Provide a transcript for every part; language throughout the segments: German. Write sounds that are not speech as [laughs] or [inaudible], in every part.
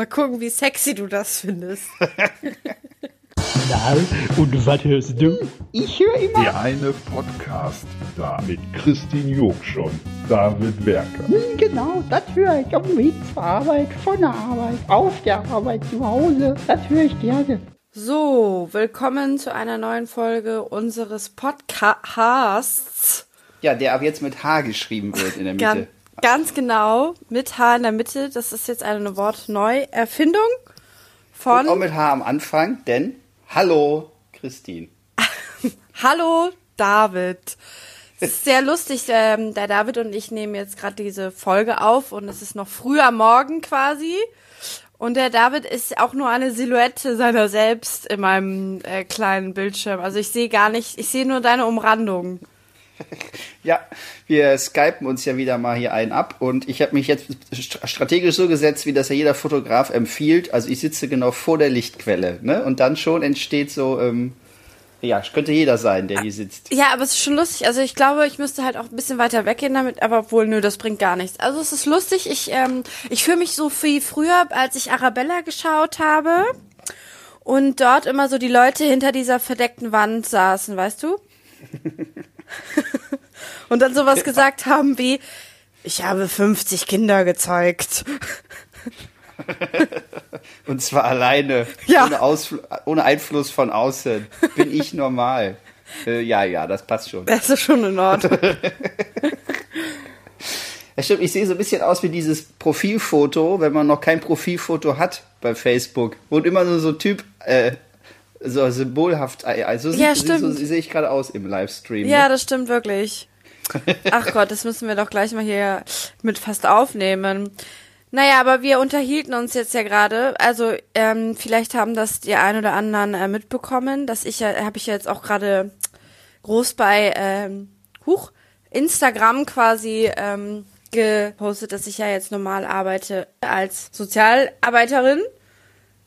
Mal gucken, wie sexy du das findest. [laughs] Na, und was hörst du? Ich höre immer. Der eine Podcast da mit Christine Jogschon, David Werker. Hm, Genau, das höre ich auf dem Weg zur Arbeit, von der Arbeit, auf der Arbeit, zu Hause. Das höre ich gerne. So, willkommen zu einer neuen Folge unseres Podcasts. Ja, der ab jetzt mit H geschrieben wird in der Mitte. Ganz, genau, mit H in der Mitte. Das ist jetzt eine Wortneuerfindung von Und auch mit H am Anfang, denn Hallo, Christine. [laughs] Hallo David. Es ist sehr lustig, ähm, der David und ich nehmen jetzt gerade diese Folge auf und es ist noch früh am Morgen quasi. Und der David ist auch nur eine Silhouette seiner selbst in meinem äh, kleinen Bildschirm. Also ich sehe gar nicht, ich sehe nur deine Umrandung. [laughs] Ja, wir skypen uns ja wieder mal hier einen ab und ich habe mich jetzt st- strategisch so gesetzt, wie das ja jeder Fotograf empfiehlt. Also ich sitze genau vor der Lichtquelle, ne? Und dann schon entsteht so, ähm, ja, könnte jeder sein, der hier sitzt. Ja, aber es ist schon lustig. Also ich glaube, ich müsste halt auch ein bisschen weiter weggehen damit, aber obwohl, nö, das bringt gar nichts. Also es ist lustig. Ich, ähm, ich fühle mich so wie früher, als ich Arabella geschaut habe und dort immer so die Leute hinter dieser verdeckten Wand saßen, weißt du? [laughs] [laughs] und dann sowas gesagt haben wie, ich habe 50 Kinder gezeugt. [laughs] Und zwar alleine, Ja. ohne, Ausfl ohne Einfluss von außen. Bin ich normal? [laughs] Äh, ja, ja, das passt schon. Das ist schon in Ordnung. Ja, stimmt, ich sehe so ein bisschen aus wie dieses Profilfoto, wenn man noch kein Profilfoto hat bei Facebook. Und immer so, so ein Typ, äh, so symbolhaft, äh, also Ja, so, stimmt. so sehe ich gerade aus im Livestream. Ja, ne? das stimmt wirklich. Ach Gott, das müssen wir doch gleich mal hier mit fast aufnehmen. Naja, aber wir unterhielten uns jetzt ja gerade. Also ähm, vielleicht haben das die ein oder anderen äh, mitbekommen, dass ich ja, habe ich ja jetzt auch gerade groß bei ähm, Huch, Instagram quasi ähm, gepostet, dass ich ja jetzt normal arbeite als Sozialarbeiterin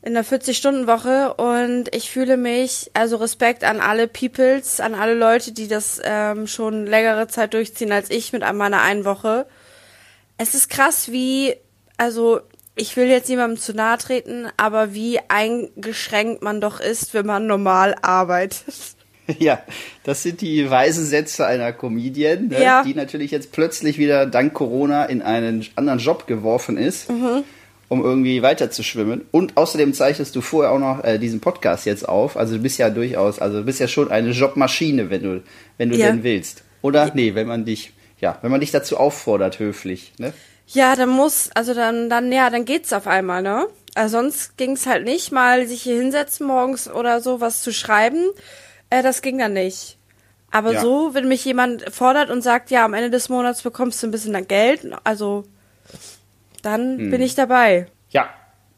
in der 40-Stunden-Woche und ich fühle mich, also Respekt an alle Peoples, an alle Leute, die das ähm, schon längere Zeit durchziehen als ich mit meiner einen Woche. Es ist krass, wie, also ich will jetzt niemandem zu nahe treten, aber wie eingeschränkt man doch ist, wenn man normal arbeitet. [laughs] Ja, das sind die weisen Sätze einer Comedian, ne, Ja. die natürlich jetzt plötzlich wieder dank Corona in einen anderen Job geworfen ist, Mhm. Um irgendwie weiter zu schwimmen. Und außerdem zeichnest du vorher auch noch äh, diesen Podcast jetzt auf. Also du bist ja durchaus, also du bist ja schon eine Jobmaschine, wenn du, wenn du Ja. denn willst. Oder? Nee, wenn man dich, ja, wenn man dich dazu auffordert, höflich, ne? Ja, dann muss, also dann, dann, ja, dann geht's auf einmal, ne? Also sonst ging's halt nicht, mal sich hier hinsetzen morgens oder so, was zu schreiben. Äh, das ging dann nicht. Aber Ja. so, wenn mich jemand fordert und sagt, ja, am Ende des Monats bekommst du ein bisschen Geld, also dann Hm. bin ich dabei. Ja,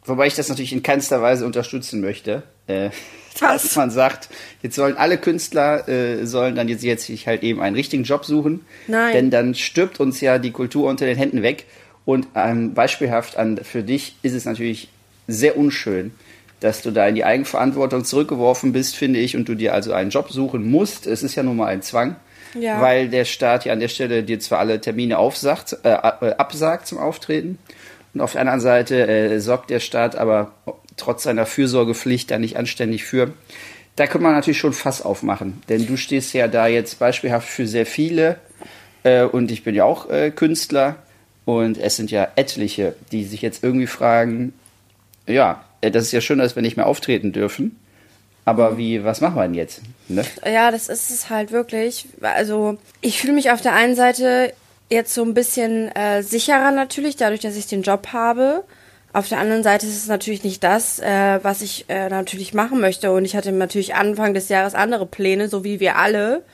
wobei ich das natürlich in keinster Weise unterstützen möchte. Äh, [laughs] dass man sagt, jetzt sollen alle Künstler äh, sollen dann jetzt, jetzt sich halt eben einen richtigen Job suchen. Nein. Denn dann stirbt uns ja die Kultur unter den Händen weg. Und ähm, beispielhaft an, für dich ist es natürlich sehr unschön, dass du da in die Eigenverantwortung zurückgeworfen bist, finde ich, und du dir also einen Job suchen musst. Es ist ja nun mal ein Zwang. Ja. Weil der Staat ja an der Stelle dir zwar alle Termine aufsagt, äh, absagt zum Auftreten, und auf der anderen Seite äh, sorgt der Staat aber trotz seiner Fürsorgepflicht da nicht anständig für. Da kann man natürlich schon Fass aufmachen, denn du stehst ja da jetzt beispielhaft für sehr viele äh, und ich bin ja auch äh, Künstler und es sind ja etliche, die sich jetzt irgendwie fragen, ja, äh, das ist ja schön, dass wir nicht mehr auftreten dürfen, aber wie, was machen wir denn jetzt? Ne? Ja, das ist es halt wirklich. Also ich fühle mich auf der einen Seite jetzt so ein bisschen äh, sicherer natürlich, dadurch, dass ich den Job habe. Auf der anderen Seite ist es natürlich nicht das, äh, was ich äh, natürlich machen möchte. Und ich hatte natürlich Anfang des Jahres andere Pläne, so wie wir alle.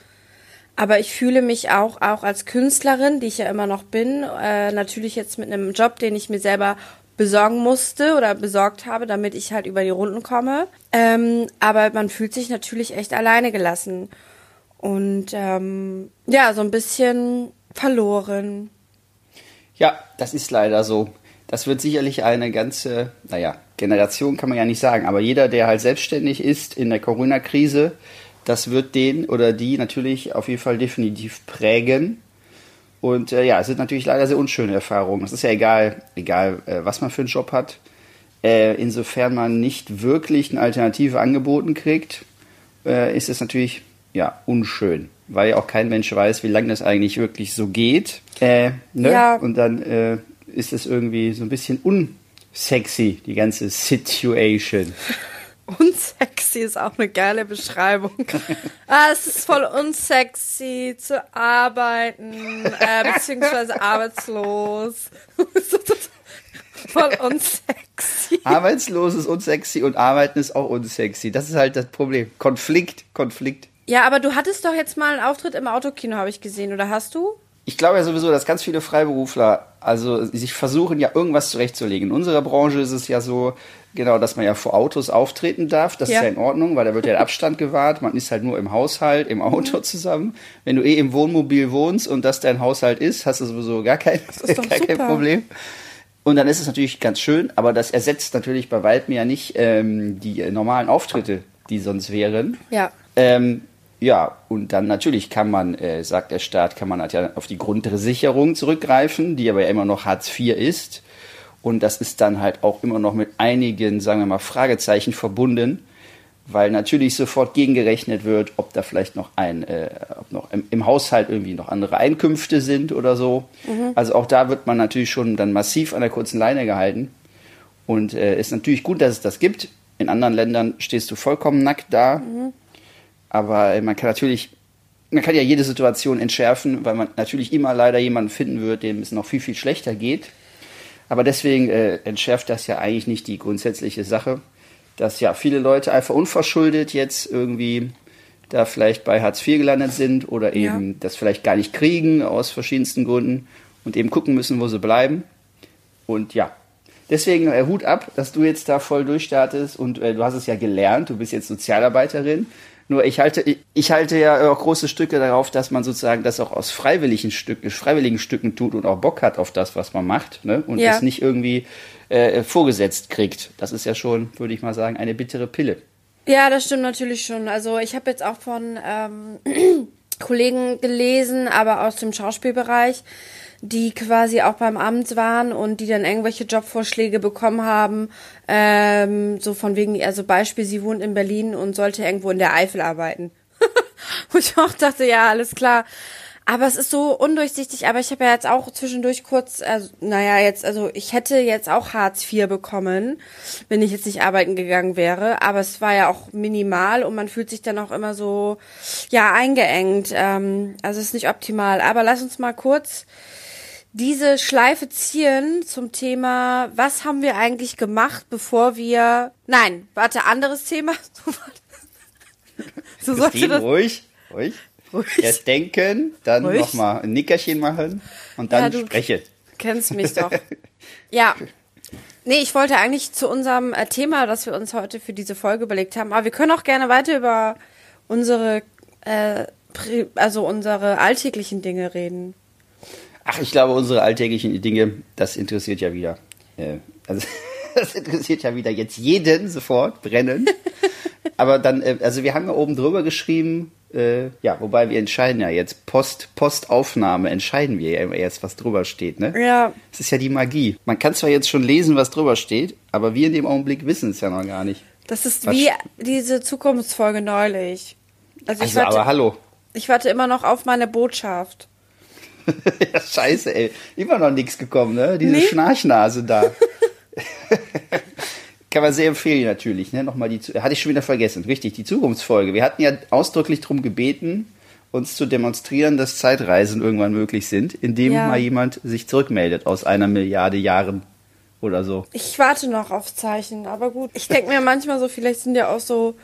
Aber ich fühle mich auch, auch als Künstlerin, die ich ja immer noch bin, äh, natürlich jetzt mit einem Job, den ich mir selber besorgen musste oder besorgt habe, damit ich halt über die Runden komme. Ähm, aber man fühlt sich natürlich echt alleine gelassen. Und ähm, ja, so ein bisschen verloren. Ja, das ist leider so. Das wird sicherlich eine ganze, naja, Generation kann man ja nicht sagen, aber jeder, der halt selbstständig ist in der Corona-Krise, das wird den oder die natürlich auf jeden Fall definitiv prägen. Und äh, ja, es sind natürlich leider sehr unschöne Erfahrungen. Es ist ja egal, egal äh, was man für einen Job hat. Äh, insofern man nicht wirklich eine Alternative angeboten kriegt, äh, ist es natürlich ja unschön, weil ja auch kein Mensch weiß, wie lange das eigentlich wirklich so geht. Äh, ne? Ja. Und dann äh, ist es irgendwie so ein bisschen unsexy, die ganze Situation. Unsexy ist auch eine geile Beschreibung. ah, es ist voll unsexy zu arbeiten, äh, beziehungsweise arbeitslos. voll unsexy. Arbeitslos ist unsexy und Arbeiten ist auch unsexy. Das ist halt das Problem. Konflikt, Konflikt. Ja, aber du hattest doch jetzt mal einen Auftritt im Autokino, habe ich gesehen, oder hast du? Ich glaube ja sowieso, dass ganz viele Freiberufler, also sich versuchen ja irgendwas zurechtzulegen. In unserer Branche ist es ja so, genau, dass man ja vor Autos auftreten darf. Das Ja. ist ja in Ordnung, weil da wird ja der Abstand gewahrt. Man ist halt nur im Haushalt, im Auto Mhm. zusammen. Wenn du eh im Wohnmobil wohnst und das dein Haushalt ist, hast du sowieso gar kein, [laughs] gar kein. Problem. Und dann ist es natürlich ganz schön, aber das ersetzt natürlich bei weitem ja nicht ähm, die normalen Auftritte, die sonst wären. Ja. Ähm, ja, und dann natürlich kann man, äh, sagt der Staat, kann man halt ja auf die Grundsicherung zurückgreifen, die aber ja immer noch Hartz IV ist. Und das ist dann halt auch immer noch mit einigen, sagen wir mal, Fragezeichen verbunden, weil natürlich sofort gegengerechnet wird, ob da vielleicht noch ein, äh, ob noch im, im Haushalt irgendwie noch andere Einkünfte sind oder so. Also auch da wird man natürlich schon dann massiv an der kurzen Leine gehalten. Und äh, ist natürlich gut, dass es das gibt. In anderen Ländern stehst du vollkommen nackt da. Aber äh, man kann natürlich, man kann ja jede Situation entschärfen, weil man natürlich immer leider jemanden finden wird, dem es noch viel, viel schlechter geht. Aber deswegen äh, entschärft das ja eigentlich nicht die grundsätzliche Sache, dass ja viele Leute einfach unverschuldet jetzt irgendwie da vielleicht bei Hartz IV gelandet sind oder Ja. eben das vielleicht gar nicht kriegen aus verschiedensten Gründen und eben gucken müssen, wo sie bleiben. Und ja, deswegen äh, Hut ab, dass du jetzt da voll durchstartest und äh, du hast es ja gelernt, du bist jetzt Sozialarbeiterin. Nur ich halte, ich, ich halte ja auch große Stücke darauf, dass man sozusagen das auch aus freiwilligen Stücken, freiwilligen Stücken tut und auch Bock hat auf das, was man macht, ne? Und Ja. es nicht irgendwie äh, vorgesetzt kriegt. Das ist ja schon, würde ich mal sagen, eine bittere Pille. Ja, das stimmt natürlich schon. Also ich habe jetzt auch von ähm, [clears throat] Kollegen gelesen, aber aus dem Schauspielbereich, die quasi auch beim Amt waren und die dann irgendwelche Jobvorschläge bekommen haben. Ähm, so von wegen, also Beispiel, sie wohnt in Berlin und sollte irgendwo in der Eifel arbeiten. [laughs] Wo ich auch dachte, ja, alles klar. Aber es ist so undurchsichtig, aber ich habe ja jetzt auch zwischendurch kurz, also, naja, jetzt, also ich hätte jetzt auch Hartz IV bekommen, wenn ich jetzt nicht arbeiten gegangen wäre, aber es war ja auch minimal und man fühlt sich dann auch immer so, ja, eingeengt. Ähm, also es ist nicht optimal. Aber lass uns mal kurz diese Schleife ziehen zum Thema, was haben wir eigentlich gemacht, bevor wir. Nein, warte, anderes Thema. [laughs] So sollte das. ruhig, ruhig. Ruhig. Erst denken, dann nochmal ein Nickerchen machen und dann Ja, du- sprechen. Kennst mich doch. [laughs] Ja. Nee, ich wollte eigentlich zu unserem äh, Thema, das wir uns heute für diese Folge überlegt haben, aber wir können auch gerne weiter über unsere, äh, also unsere alltäglichen Dinge reden. Ach, ich glaube, unsere alltäglichen Dinge, das interessiert ja wieder. Äh, also, [laughs] das interessiert ja wieder jetzt jeden sofort, brennen. Aber dann, äh, also wir haben ja oben drüber geschrieben, äh, ja, wobei wir entscheiden ja jetzt, Post, Postaufnahme entscheiden wir ja immer erst, was drüber steht, ne? Ja. Das ist ja die Magie. Man kann zwar jetzt schon lesen, was drüber steht, aber wir in dem Augenblick wissen es ja noch gar nicht. Das ist Was- wie diese Zukunftsfolge neulich. Also ich, Also, warte, aber hallo. ich warte immer noch auf meine Botschaft. [laughs] ja, scheiße, ey. Immer noch nichts gekommen, ne? Diese Nee. Schnarchnase da. [laughs] [laughs] Kann man sehr empfehlen natürlich, ne? Nochmal die, hatte ich schon wieder vergessen. Richtig, die Zukunftsfolge. Wir hatten ja ausdrücklich darum gebeten, uns zu demonstrieren, dass Zeitreisen irgendwann möglich sind, indem Ja. mal jemand sich zurückmeldet aus einer Milliarde Jahren oder so. Ich warte noch auf Zeichen, aber gut. Ich denke mir manchmal so, vielleicht sind ja auch so.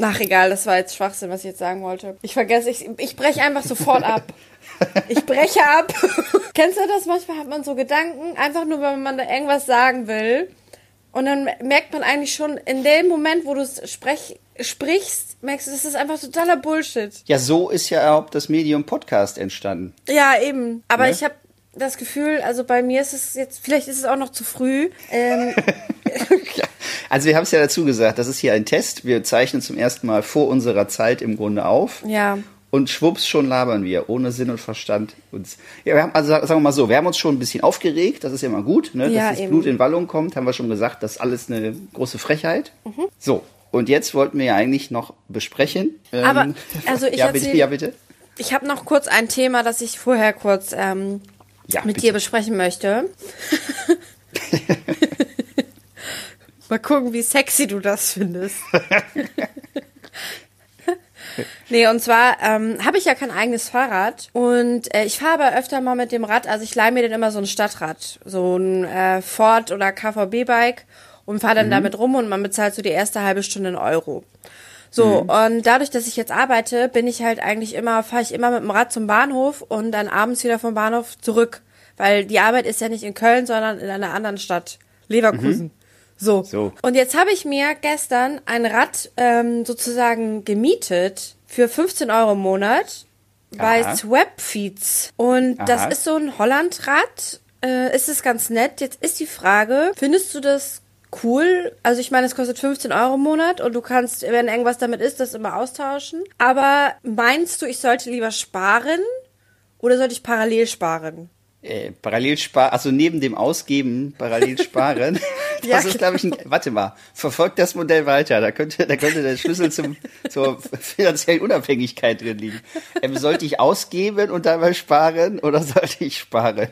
Ach egal, das war jetzt Schwachsinn, was ich jetzt sagen wollte. Ich vergesse, ich, ich breche einfach sofort ab. Ich breche ab. [laughs] Kennst du das? Manchmal hat man so Gedanken, einfach nur, wenn man da irgendwas sagen will. Und dann merkt man eigentlich schon, in dem Moment, wo du es sprech, sprichst, merkst du, das ist einfach totaler Bullshit. Ja, so ist ja überhaupt das Medium Podcast entstanden. Ja, eben. Aber Ne? ich habe das Gefühl, also bei mir ist es jetzt, vielleicht ist es auch noch zu früh. Ähm. [laughs] Also wir haben es ja dazu gesagt, das ist hier ein Test. Wir zeichnen zum ersten Mal vor unserer Zeit im Grunde auf. ja. Und schwupps, schon labern wir, ohne Sinn und Verstand. Uns. Ja, wir haben, also sagen wir mal so, wir haben uns schon ein bisschen aufgeregt, das ist ja mal gut, ne? Ja, dass das eben. Blut in Wallung kommt, haben wir schon gesagt, das ist alles eine große Frechheit. Mhm. So, und jetzt wollten wir ja eigentlich noch besprechen. ähm, Aber, also ich ja, bitte, erzähl- ja, bitte. Ich habe noch kurz ein Thema, das ich vorher kurz ähm, Ja, mit bitte. dir besprechen möchte. [laughs] Mal gucken, wie sexy du das findest. [laughs] nee, und zwar ähm, habe ich ja kein eigenes Fahrrad und äh, ich fahre aber öfter mal mit dem Rad, also ich leihe mir dann immer so ein Stadtrad, so ein äh, Ford oder KVB-Bike und fahre dann damit rum und man bezahlt so die erste halbe Stunde einen Euro. So, und dadurch, dass ich jetzt arbeite, bin ich halt eigentlich immer, fahre ich immer mit dem Rad zum Bahnhof und dann abends wieder vom Bahnhof zurück. Weil die Arbeit ist ja nicht in Köln, sondern in einer anderen Stadt. Leverkusen. So. So. Und jetzt habe ich mir gestern ein Rad ähm, sozusagen gemietet für 15 Euro im Monat bei Aha. Swapfeeds. Und Aha. das ist so ein Hollandrad. Äh, ist es ganz nett. Jetzt ist die Frage, findest du das cool? Also ich meine, es kostet 15 Euro im Monat und du kannst, wenn irgendwas damit ist, das immer austauschen. Aber meinst du, ich sollte lieber sparen oder sollte ich parallel sparen? Äh, parallel sparen, also neben dem Ausgeben parallel sparen. [laughs] Das Ja, ist, glaube ich, ein, warte mal, verfolgt das Modell weiter. Da könnte, da könnte der Schlüssel zum, zur finanziellen Unabhängigkeit drin liegen. Ähm, sollte ich ausgeben und dabei sparen oder sollte ich sparen?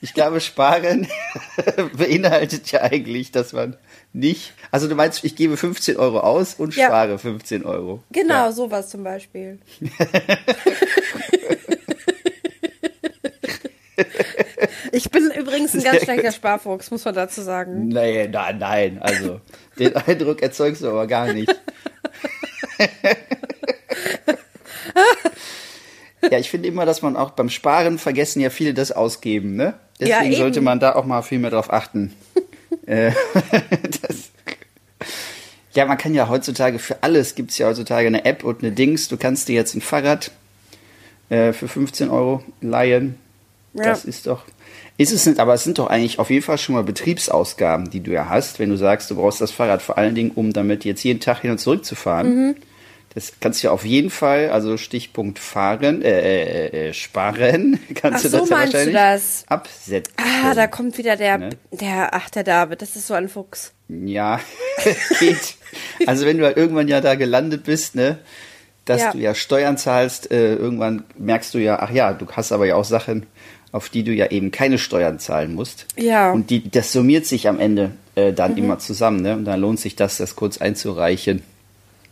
Ich glaube, sparen [laughs] beinhaltet ja eigentlich, dass man nicht, also du meinst, ich gebe 15 Euro aus und Ja. spare 15 Euro. Genau, Ja. sowas zum Beispiel. [laughs] ich bin übrigens ein ganz schlechter. Sparfuchs, muss man dazu sagen. Nein, nein, nein, also den Eindruck erzeugst du aber gar nicht. ja, ich finde immer, dass man auch beim Sparen vergessen ja viele das ausgeben, ne? Ja, Deswegen eben. sollte man da auch mal viel mehr drauf achten. [laughs] Äh, das, ja, man kann ja heutzutage für alles gibt's ja heutzutage eine App und eine Dings. Du kannst dir jetzt ein Fahrrad äh, für 15 Euro leihen. Ja. Das ist doch. Ist es nicht, aber es sind doch eigentlich auf jeden Fall schon mal Betriebsausgaben, die du ja hast, wenn du sagst, du brauchst das Fahrrad vor allen Dingen, um damit jetzt jeden Tag hin und zurück zu fahren. Mhm. Das kannst du ja auf jeden Fall, also Stichpunkt fahren, äh, äh, äh, sparen, [laughs] kannst Ach du so, das ja meinst du wahrscheinlich das? absetzen. Ah, da kommt wieder der, Ne? der, ach, der David, das ist so ein Fuchs. Ja, [laughs] geht. Also wenn du halt irgendwann ja da gelandet bist, ne, dass Ja. du ja Steuern zahlst, äh, irgendwann merkst du ja, ach ja, du hast aber ja auch Sachen, auf die du ja eben keine Steuern zahlen musst. Ja. Und die, das summiert sich am Ende äh, dann Mhm. immer zusammen, ne? Und dann lohnt sich das, das kurz einzureichen.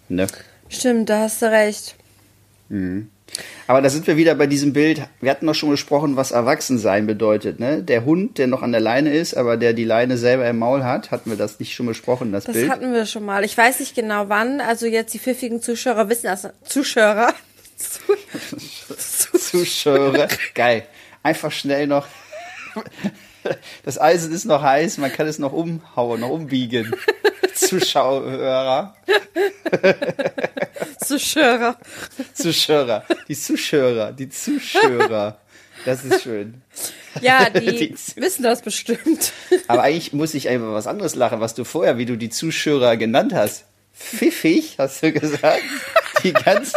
Ne? Stimmt, da hast du recht. Aber da sind wir wieder bei diesem Bild. Wir hatten doch schon gesprochen, was Erwachsensein bedeutet. Ne? Der Hund, der noch an der Leine ist, aber der die Leine selber im Maul hat, hatten wir das nicht schon besprochen, das, Das Bild? hatten wir schon mal. Ich weiß nicht genau wann. Also jetzt die pfiffigen Zuschauer wissen das. Zuschauer. [laughs] Zuschauer. Geil. Einfach schnell noch. [laughs] Das Eisen ist noch heiß, man kann es noch umhauen, noch umbiegen. [laughs] Zuschauer. Zuschauer. Zuschauer. Die Zuschauer. Die Zuschauer. Das ist schön. Ja, [laughs] die Die- wissen das bestimmt. Aber eigentlich muss ich einfach was anderes lachen, was du vorher, wie du die Zuschauer genannt hast. Pfiffig, hast du gesagt? Die ganz,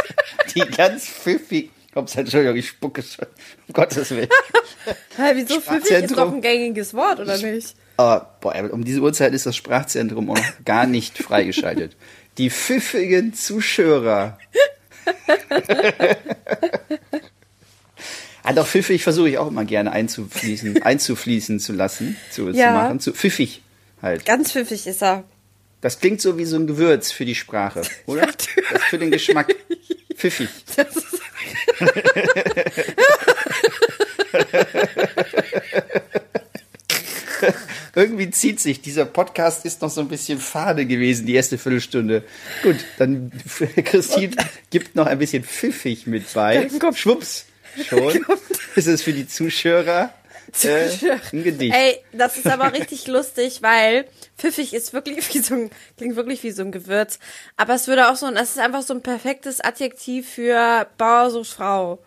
die ganz pfiffig. Ups, Entschuldigung, ich spucke schon. [laughs] Um Gottes Willen. [laughs] Hä, wieso pfiffig ist doch ein gängiges Wort, oder nicht? Aber boah, um diese Uhrzeit ist das Sprachzentrum auch noch gar nicht freigeschaltet. Die pfiffigen Zuschauer. [laughs] Ah, doch, pfiffig versuche ich auch immer gerne einzufließen, einzufließen zu lassen, zu, Ja. zu machen. Zu, pfiffig halt. Ganz pfiffig ist er. Das klingt so wie so ein Gewürz für die Sprache, oder? das für den Geschmack. Pfiffig. [laughs] Irgendwie zieht sich. Dieser Podcast ist noch so ein bisschen fade gewesen, die erste Viertelstunde. Gut, dann [laughs] Christine gibt noch ein bisschen pfiffig mit bei. Schwupps, schon [laughs] ist es für die Zuschauer äh, [laughs] ein Gedicht. Ey, das ist aber richtig lustig, weil pfiffig ist wirklich [laughs] wie so ein, klingt wirklich wie so ein Gewürz. Aber es würde auch so ein, es ist einfach so ein perfektes Adjektiv für Bauer sucht Frau.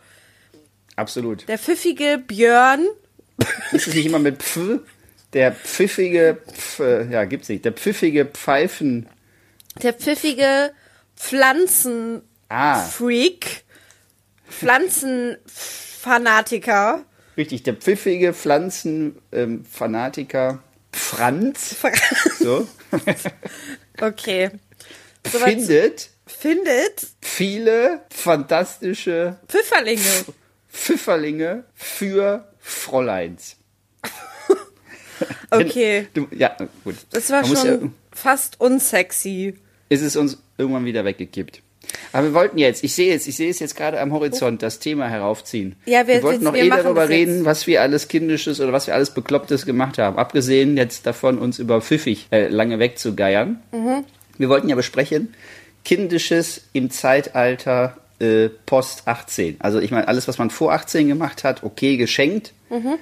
Absolut. Der pfiffige Björn, Ist es nicht immer mit Pf? Der pfiffige, Pf, äh, ja, gibt's nicht. Der pfiffige Pfeifen. der pfiffige Pflanzenfreak Ah, Pflanzenfanatiker. Richtig, der pfiffige Pflanzenfanatiker Franz so, [laughs] Okay. Soweit- findet Findet viele fantastische Pfifferlinge. Pfifferlinge für Fräuleins. [laughs] Okay. Du, ja, gut. Das war Man schon Ja, fast unsexy. ist es uns irgendwann wieder weggekippt. Aber wir wollten jetzt, ich sehe jetzt, ich sehe es jetzt gerade am Horizont, das Thema heraufziehen. Ja, wir- wollten wir- noch wir eh darüber jetzt. reden, was wir alles Kindisches oder was wir alles Beklopptes gemacht haben. Abgesehen jetzt davon, uns über pfiffig äh, lange wegzugeiern. Mhm. Wir wollten ja besprechen, Kindisches im Zeitalter äh, Post 18. Also ich meine, alles, was man vor 18 gemacht hat, okay, geschenkt. Mhm.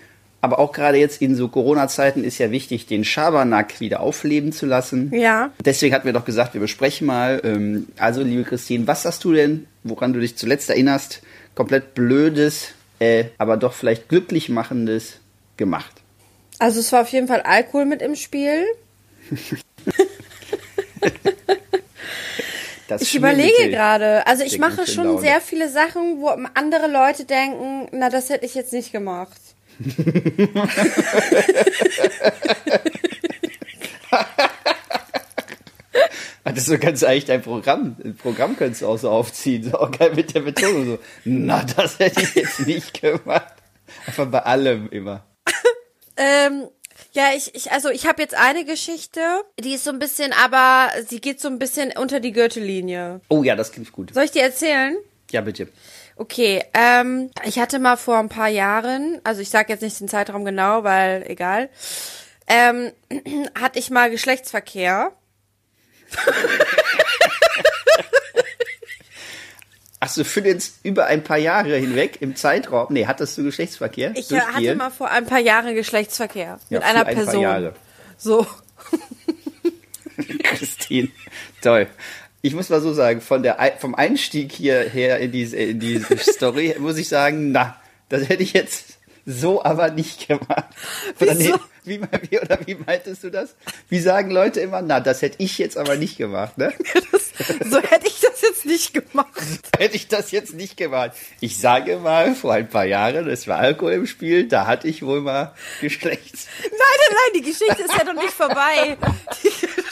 Aber auch gerade jetzt in so Corona-Zeiten ist ja wichtig, den Schabernack wieder aufleben zu lassen. Ja. Deswegen hatten wir doch gesagt, wir besprechen mal. Ähm, also, liebe Christine, was hast du denn, woran du dich zuletzt erinnerst, komplett blödes, äh, aber doch vielleicht glücklich machendes gemacht? Also es war auf jeden Fall Alkohol mit im Spiel. [laughs] Ich überlege gerade. Also ich mache schon sehr viele Sachen, wo andere Leute denken, na, das hätte ich jetzt nicht gemacht. Das ist so ganz eigentlich dein Programm. Ein Programm könntest du auch so aufziehen. So auch geil mit der Betonung so. Na, das hätte ich jetzt nicht gemacht. Einfach bei allem immer. Ähm, ja, ich, ich also ich habe jetzt eine Geschichte, die ist so ein bisschen, aber sie geht so ein bisschen unter die Gürtellinie. Oh ja, das klingt gut. Soll ich dir erzählen? Ja, bitte. Okay, ähm, ich hatte mal vor ein paar Jahren, also ich sage jetzt nicht den Zeitraum genau, weil egal, ähm, [clears throat] hatte ich mal Geschlechtsverkehr. Ach so, für jetzt über ein paar Jahre hinweg im Zeitraum. Nee, hattest du Geschlechtsverkehr? Ich hatte mal vor ein paar Jahren Geschlechtsverkehr Ja, mit einer ein paar Person. Jahre. So. [laughs] [laughs] Christine, toll. Ich muss mal so sagen, von der, vom Einstieg hierher in diese, in diese [laughs] Story muss ich sagen, na, das hätte ich jetzt so aber nicht gemacht. Oder, Wieso? wie, wie, oder wie meintest du das? Wie sagen Leute immer, na, das hätte ich jetzt aber nicht gemacht, ne? [laughs] So hätte ich das jetzt nicht gemacht. [laughs] hätte ich das jetzt nicht gemacht. Ich sage mal, vor ein paar Jahren, es war Alkohol im Spiel, da hatte ich wohl mal Geschlechts. Nein, nein, nein, die Geschichte ist ja noch nicht vorbei.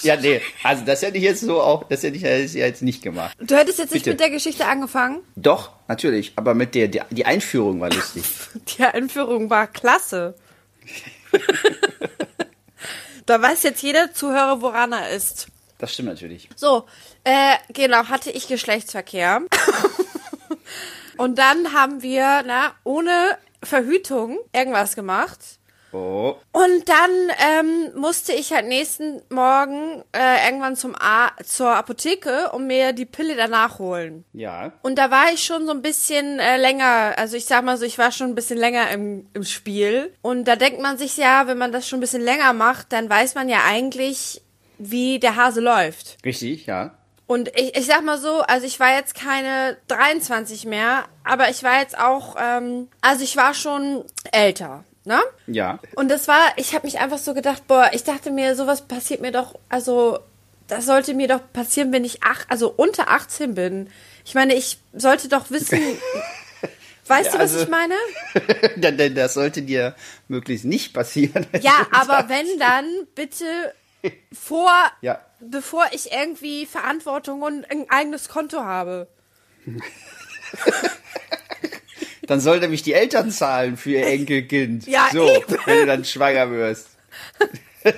Ja, nee, also das hätte ich jetzt so auch, das hätte ich jetzt nicht gemacht. Du hättest jetzt nicht Bitte. mit der Geschichte angefangen? Doch, natürlich, aber mit der, die, die Einführung war lustig. [laughs] Die Einführung war klasse. [laughs] da weiß jetzt jeder Zuhörer, woran er ist. Das stimmt natürlich. So, äh, genau, hatte ich Geschlechtsverkehr. [laughs] Und dann haben wir, na, ohne Verhütung irgendwas gemacht. Oh, Und dann ähm, musste ich halt nächsten Morgen äh, irgendwann zum A zur Apotheke und mir die Pille danach holen. ja. Und da war ich schon so ein bisschen äh, länger, also ich sag mal so, ich war schon ein bisschen länger im, im Spiel. Und da denkt man sich ja, wenn man das schon ein bisschen länger macht, dann weiß man ja eigentlich, wie der Hase läuft. Richtig, ja. Und ich, ich sag mal so, also ich war jetzt keine 23 mehr, aber ich war jetzt auch, ähm, also ich war schon älter, ne? Ja. Und das war, ich habe mich einfach so gedacht, boah, ich dachte mir, sowas passiert mir doch, also das sollte mir doch passieren, wenn ich ach, also unter 18 bin. Ich meine, ich sollte doch wissen, [laughs] weißt Ja, du, was also- ich meine? [laughs] Das sollte dir möglichst nicht passieren. [laughs] Ja, aber wenn dann bitte vor, Ja. bevor ich irgendwie Verantwortung und ein eigenes Konto habe. Dann soll nämlich die Eltern zahlen für ihr Enkelkind. [laughs] Ja, so, eben. wenn du dann schwanger wirst. [laughs]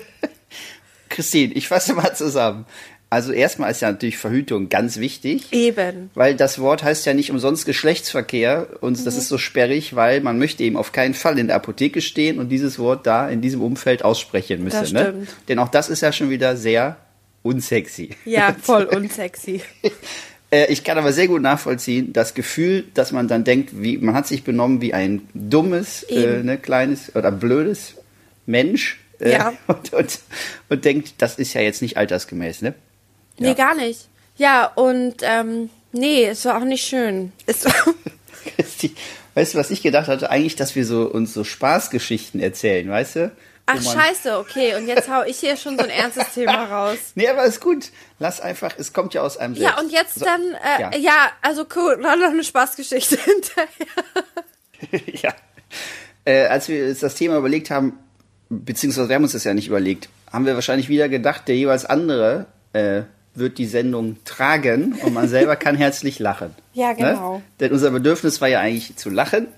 Christine, ich fasse mal zusammen. Also erstmal ist ja natürlich Verhütung ganz wichtig. Eben. Weil das Wort heißt ja nicht umsonst Geschlechtsverkehr und Mhm. das ist so sperrig, weil man möchte eben auf keinen Fall in der Apotheke stehen und dieses Wort da in diesem Umfeld aussprechen müssen. Das ne? stimmt. Denn auch das ist ja schon wieder sehr unsexy. Ja, voll [laughs] unsexy. Äh, ich kann aber sehr gut nachvollziehen, das Gefühl, dass man dann denkt, wie, man hat sich benommen wie ein dummes, äh, ne, kleines oder blödes Mensch. Äh, Ja. [laughs] Und, und, und denkt, das ist ja jetzt nicht altersgemäß, ne? Nee, Ja. gar nicht. Ja, und ähm, nee, es war auch nicht schön. [laughs] Christi, weißt du, was ich gedacht hatte? Eigentlich, dass wir so uns so Spaßgeschichten erzählen, weißt du? Ach man- scheiße, okay. Und jetzt hau ich hier schon so ein ernstes [laughs] Thema raus. Nee, aber ist gut. Lass einfach, es kommt ja aus einem selbst. Ja, und jetzt So, dann, äh, ja. ja. also cool, dann noch eine Spaßgeschichte [laughs] hinterher. [laughs] ja. Äh, als wir uns das Thema überlegt haben, beziehungsweise wir haben uns das ja nicht überlegt, haben wir wahrscheinlich wieder gedacht, der jeweils andere äh, wird die Sendung tragen und man selber kann herzlich lachen. Ja, genau. Ne? Denn unser Bedürfnis war ja eigentlich zu lachen.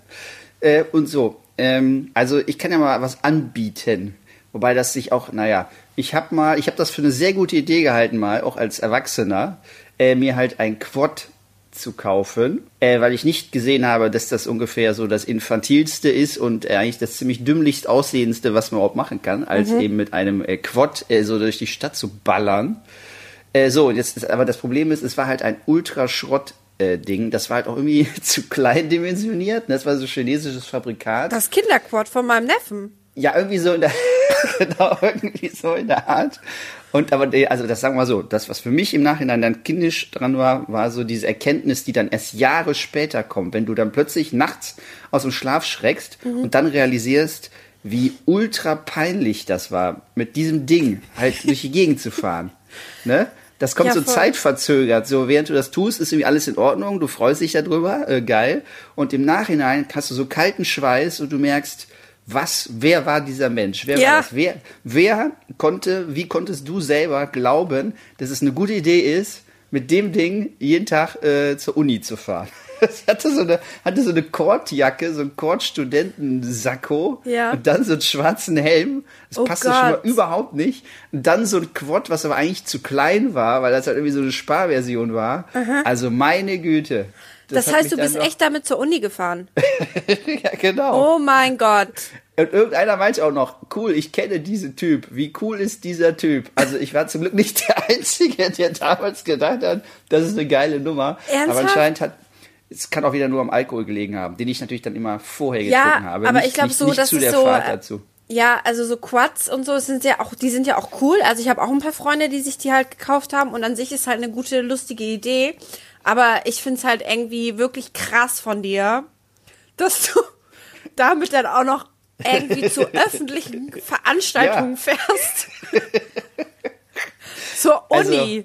Äh, und so. Ähm, also ich kann ja mal was anbieten. Wobei das sich auch, naja, ich habe mal, ich habe das für eine sehr gute Idee gehalten, mal, auch als Erwachsener, äh, mir halt ein Quad zu kaufen, äh, weil ich nicht gesehen habe, dass das ungefähr so das infantilste ist und äh, eigentlich das ziemlich dümmlichst aussehendste, was man überhaupt machen kann, als eben mit einem äh, Quad äh, so durch die Stadt zu ballern. Äh, so, und jetzt ist, aber das Problem ist, es war halt ein Ultraschrott. Äh, Ding, das war halt auch irgendwie [laughs] zu klein dimensioniert. ne? Das war so chinesisches Fabrikat. Das Kinderquad von meinem Neffen. Ja, irgendwie so in der, [laughs] genau, irgendwie so in der Art. Und aber, also das sagen wir mal so, das, was für mich im Nachhinein dann kindisch dran war, war so diese Erkenntnis, die dann erst Jahre später kommt, wenn du dann plötzlich nachts aus dem Schlaf schreckst und dann realisierst, wie ultra peinlich das war, mit diesem Ding halt durch die Gegend zu fahren. Ne? Das kommt Ja, so voll. zeitverzögert. So, während du das tust, ist irgendwie alles in Ordnung, du freust dich darüber, äh, geil. Und im Nachhinein hast du so kalten Schweiß und du merkst, was, wer war dieser Mensch? Wer Ja. war das? Wer, wer konnte, wie konntest du selber glauben, dass es eine gute Idee ist, mit dem Ding jeden Tag äh, zur Uni zu fahren? Es hatte so eine, hatte so eine Kordjacke, so ein Kordstudentensacko Ja. und dann so einen schwarzen Helm. Das Oh passte schon mal Gott. überhaupt nicht. Und dann so ein Quad, was aber eigentlich zu klein war, weil das halt irgendwie so eine Sparversion war. Also meine Güte. Das, hat heißt, du bist echt damit zur Uni gefahren. [laughs] ja, genau. Oh mein Gott. Und irgendeiner meinte auch noch, cool, ich kenne diesen Typ. Wie cool ist dieser Typ? Also ich war zum Glück nicht der Einzige, der damals gedacht hat, das ist eine geile Nummer. Ernsthaft? Aber anscheinend hat, es kann auch wieder nur am Alkohol gelegen haben, den ich natürlich dann immer vorher Ja, getrunken habe. aber nicht, ich glaube so, nicht das zu ist der so, Fahrt äh, dazu. Ja, also so Quads und so sind ja auch, die sind ja auch cool. Also ich habe auch ein paar Freunde, die sich die halt gekauft haben und an sich ist halt eine gute, lustige Idee. Aber ich find's halt irgendwie wirklich krass von dir, dass du [laughs] damit dann auch noch irgendwie zu [laughs] öffentlichen Veranstaltungen fährst. [laughs] Zur Uni. Also,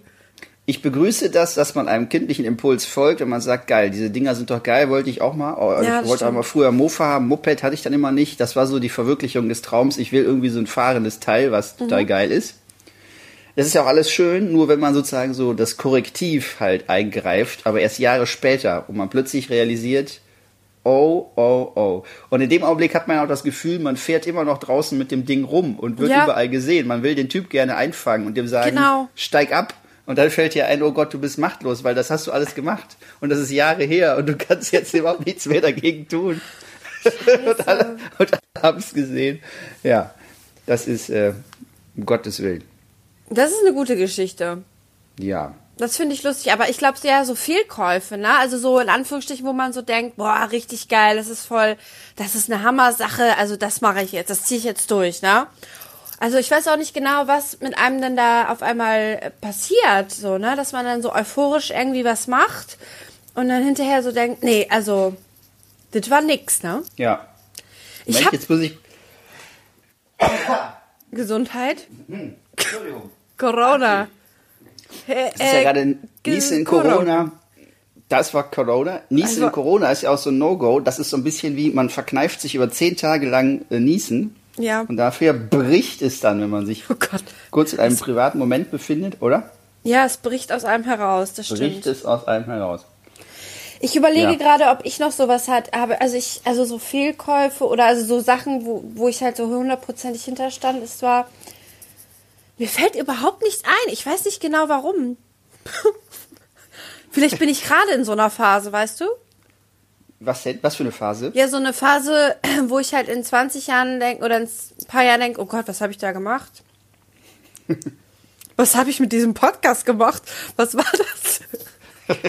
Ich begrüße das, dass man einem kindlichen Impuls folgt und man sagt, geil, diese Dinger sind doch geil, wollte ich auch mal. Oh, Ja, ich wollte aber früher Mofa haben, Moped hatte ich dann immer nicht. Das war so die Verwirklichung des Traums. Ich will irgendwie so ein fahrendes Teil, was Mhm. total geil ist. Das ist ja auch alles schön, nur wenn man sozusagen so das Korrektiv halt eingreift, aber erst Jahre später und man plötzlich realisiert, oh, oh, oh. Und in dem Augenblick hat man auch das Gefühl, man fährt immer noch draußen mit dem Ding rum und wird Ja. überall gesehen. Man will den Typ gerne einfangen und dem sagen, Genau. steig ab. Und dann fällt dir ein, oh Gott, du bist machtlos, weil das hast du alles gemacht. Und das ist Jahre her und du kannst jetzt überhaupt nichts mehr dagegen tun. und alle, und alle haben es gesehen. Ja, das ist, äh, um Gottes Willen. Das ist eine gute Geschichte. Ja. Das finde ich lustig, aber ich glaube, so ja so Fehlkäufe, ne? Also so in Anführungsstrichen, wo man so denkt, boah, richtig geil, das ist voll, das ist eine Hammer-Sache, also das mache ich jetzt, das ziehe ich jetzt durch, ne? Also ich weiß auch nicht genau, was mit einem dann da auf einmal äh, passiert, so, ne? Dass man dann so euphorisch irgendwie was macht und dann hinterher so denkt, nee, also, das war nix, ne? Ja. Ich Moment, hab- jetzt muss ich. [coughs] Gesundheit, Entschuldigung. Corona. Äh, Das ist ja gerade Niesen in Corona. Das war Corona. Niesen Also- in Corona ist ja auch so ein No-Go. Das ist so ein bisschen wie, man verkneift sich über zehn Tage lang äh, Niesen. Ja. Und dafür bricht es dann, wenn man sich Oh kurz in einem privaten Moment befindet, oder? Ja, es bricht aus einem heraus, das stimmt. Bricht es aus einem heraus. Ich überlege Ja. gerade, ob ich noch sowas hat, habe. Also ich, also so Fehlkäufe oder also so Sachen, wo, wo ich halt so hundertprozentig hinterstand. Es war, mir fällt überhaupt nichts ein. Ich weiß nicht genau warum. [laughs] Vielleicht bin ich gerade in so einer Phase, weißt du? Was, was für eine Phase? Ja, so eine Phase, wo ich halt in 20 Jahren denke oder in ein paar Jahren denke, oh Gott, was habe ich da gemacht? was habe ich mit diesem Podcast gemacht? Was war das? [laughs]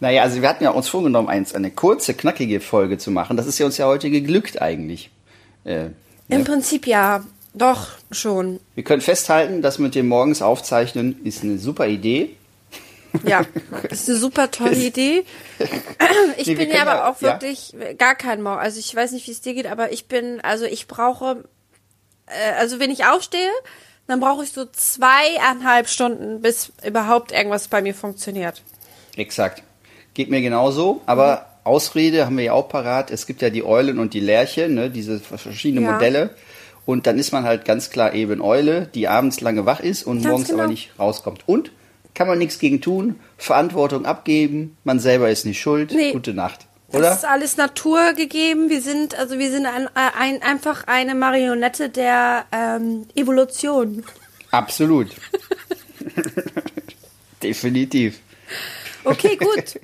Naja, also wir hatten ja uns vorgenommen, eins, eine kurze, knackige Folge zu machen. Das ist ja uns ja heute geglückt eigentlich. Äh, Im ne? Prinzip ja, doch schon. Wir können festhalten, das mit dem morgens aufzeichnen ist eine super Idee. Ja, [laughs] das ist eine super tolle Idee. [clears throat] Ich Nee, bin ja aber ja- auch wirklich gar kein Morgen. Also ich weiß nicht, wie es dir geht, aber ich bin, also ich brauche, äh, also wenn ich aufstehe, dann brauche ich so zweieinhalb Stunden, bis überhaupt irgendwas bei mir funktioniert. Exakt. Geht mir genauso, aber Ausrede haben wir ja auch parat. Es gibt ja die Eulen und die Lerche, ne, diese verschiedenen Ja. Modelle. Und dann ist man halt ganz klar eben Eule, die abends lange wach ist und Ganz morgens genau. aber nicht rauskommt. Und kann man nichts gegen tun, Verantwortung abgeben, man selber ist nicht schuld. Nee. Gute Nacht. Das Oder? ist alles Natur gegeben. Wir sind, also wir sind ein, ein, einfach eine Marionette der ähm, Evolution. Absolut. [laughs] Definitiv. Okay, gut.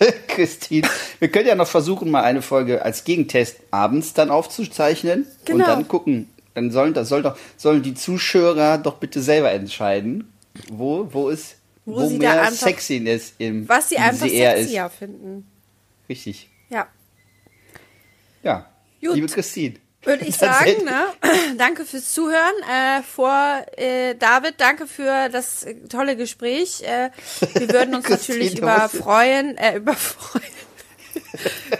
[laughs] Christine, wir können ja noch versuchen, mal eine Folge als Gegentest abends dann aufzuzeichnen und Genau. dann gucken. Dann sollen, das soll doch, sollen die Zuschauer doch bitte selber entscheiden, wo, wo ist, Wo wo, mehr einfach- Sexiness im Was sie einfach CR sexier finden. Richtig. Ja. Ja. Gut. Liebe Christine. Würde ich [laughs] sagen, ne? [clears throat] danke fürs Zuhören. Äh, vor äh, David, danke für das äh, tolle Gespräch. Äh, wir würden uns [laughs] natürlich du über musst- freuen, äh, [laughs] über freuen.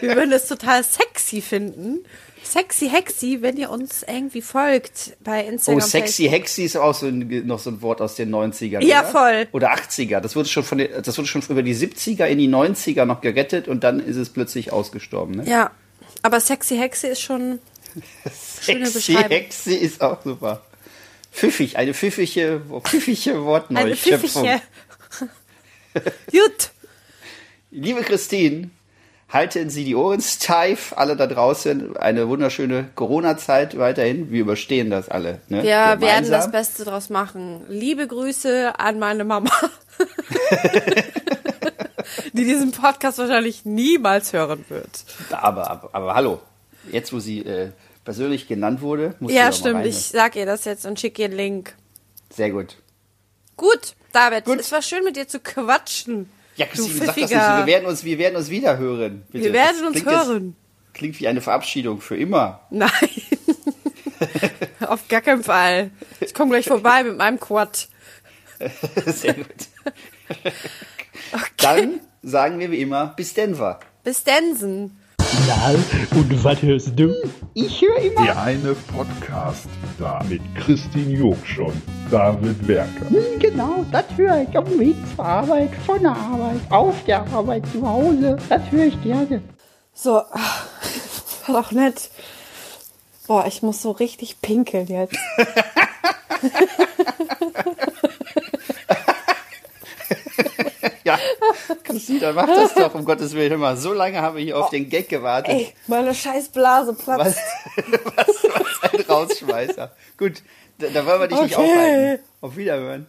Wir würden es total sexy finden. Sexy Hexy, wenn ihr uns irgendwie folgt bei Oh, Instagram. sexy Facebook. Hexy ist auch so ein, noch so ein Wort aus den 90ern. Ja, oder? voll. Oder 80er. Das wurde schon von den, das wurde schon über die 70er in die 90er noch gerettet und dann ist es plötzlich ausgestorben. Ne? Ja, aber Sexy Hexe ist schon [laughs] Sexy. Hexe ist auch super. Pfiffig, eine pfiffige, pfiffige Eine Wortneuschöpfung. pfiffige. [laughs] Gut. Liebe Christine, halten Sie die Ohren steif, alle da draußen. Eine wunderschöne Corona-Zeit weiterhin. Wir überstehen das alle. Ne? Wir werden das Gemeinsam. Beste draus machen. Liebe Grüße an meine Mama. [laughs] die diesen Podcast wahrscheinlich niemals hören wird. Aber, aber, aber hallo, jetzt wo sie äh, persönlich genannt wurde, muss Ja, doch mal stimmt. Ich sag ihr das jetzt und schicke ihr einen Link. Sehr gut. Gut, David, Gut. es war schön mit dir zu quatschen. Ja, du Christine, sag das nicht. pfiffiger. Wir werden uns, wir werden uns wieder hören. Bitte. Wir werden Das uns klingt jetzt- hören. Klingt wie eine Verabschiedung für immer. Nein. [laughs] Auf gar keinen Fall. Ich komme gleich vorbei mit meinem Quad. [laughs] Sehr gut. [laughs] Dann sagen wir wie immer, bis Denver. Bis Densen. Na, und was hörst du? Ich höre immer. Der eine Podcast da mit Christine Jogschon, David Werker. Hm, Genau, das höre ich auf dem Weg zur Arbeit, von der Arbeit, auf der Arbeit, zu Hause. Das höre ich gerne. So, ach, [laughs] war doch nett. Boah, ich muss so richtig pinkeln jetzt. [laughs] Ja, Christine, dann mach das doch, um Gottes Willen. Mal, so lange haben wir hier auf den Gag gewartet. Ey, meine scheiß Blase platzt. Was, [laughs] was, was ein [laughs] Rausschmeißer. Gut, da, da wollen wir dich nicht Okay. aufhalten. Auf Wiederhören.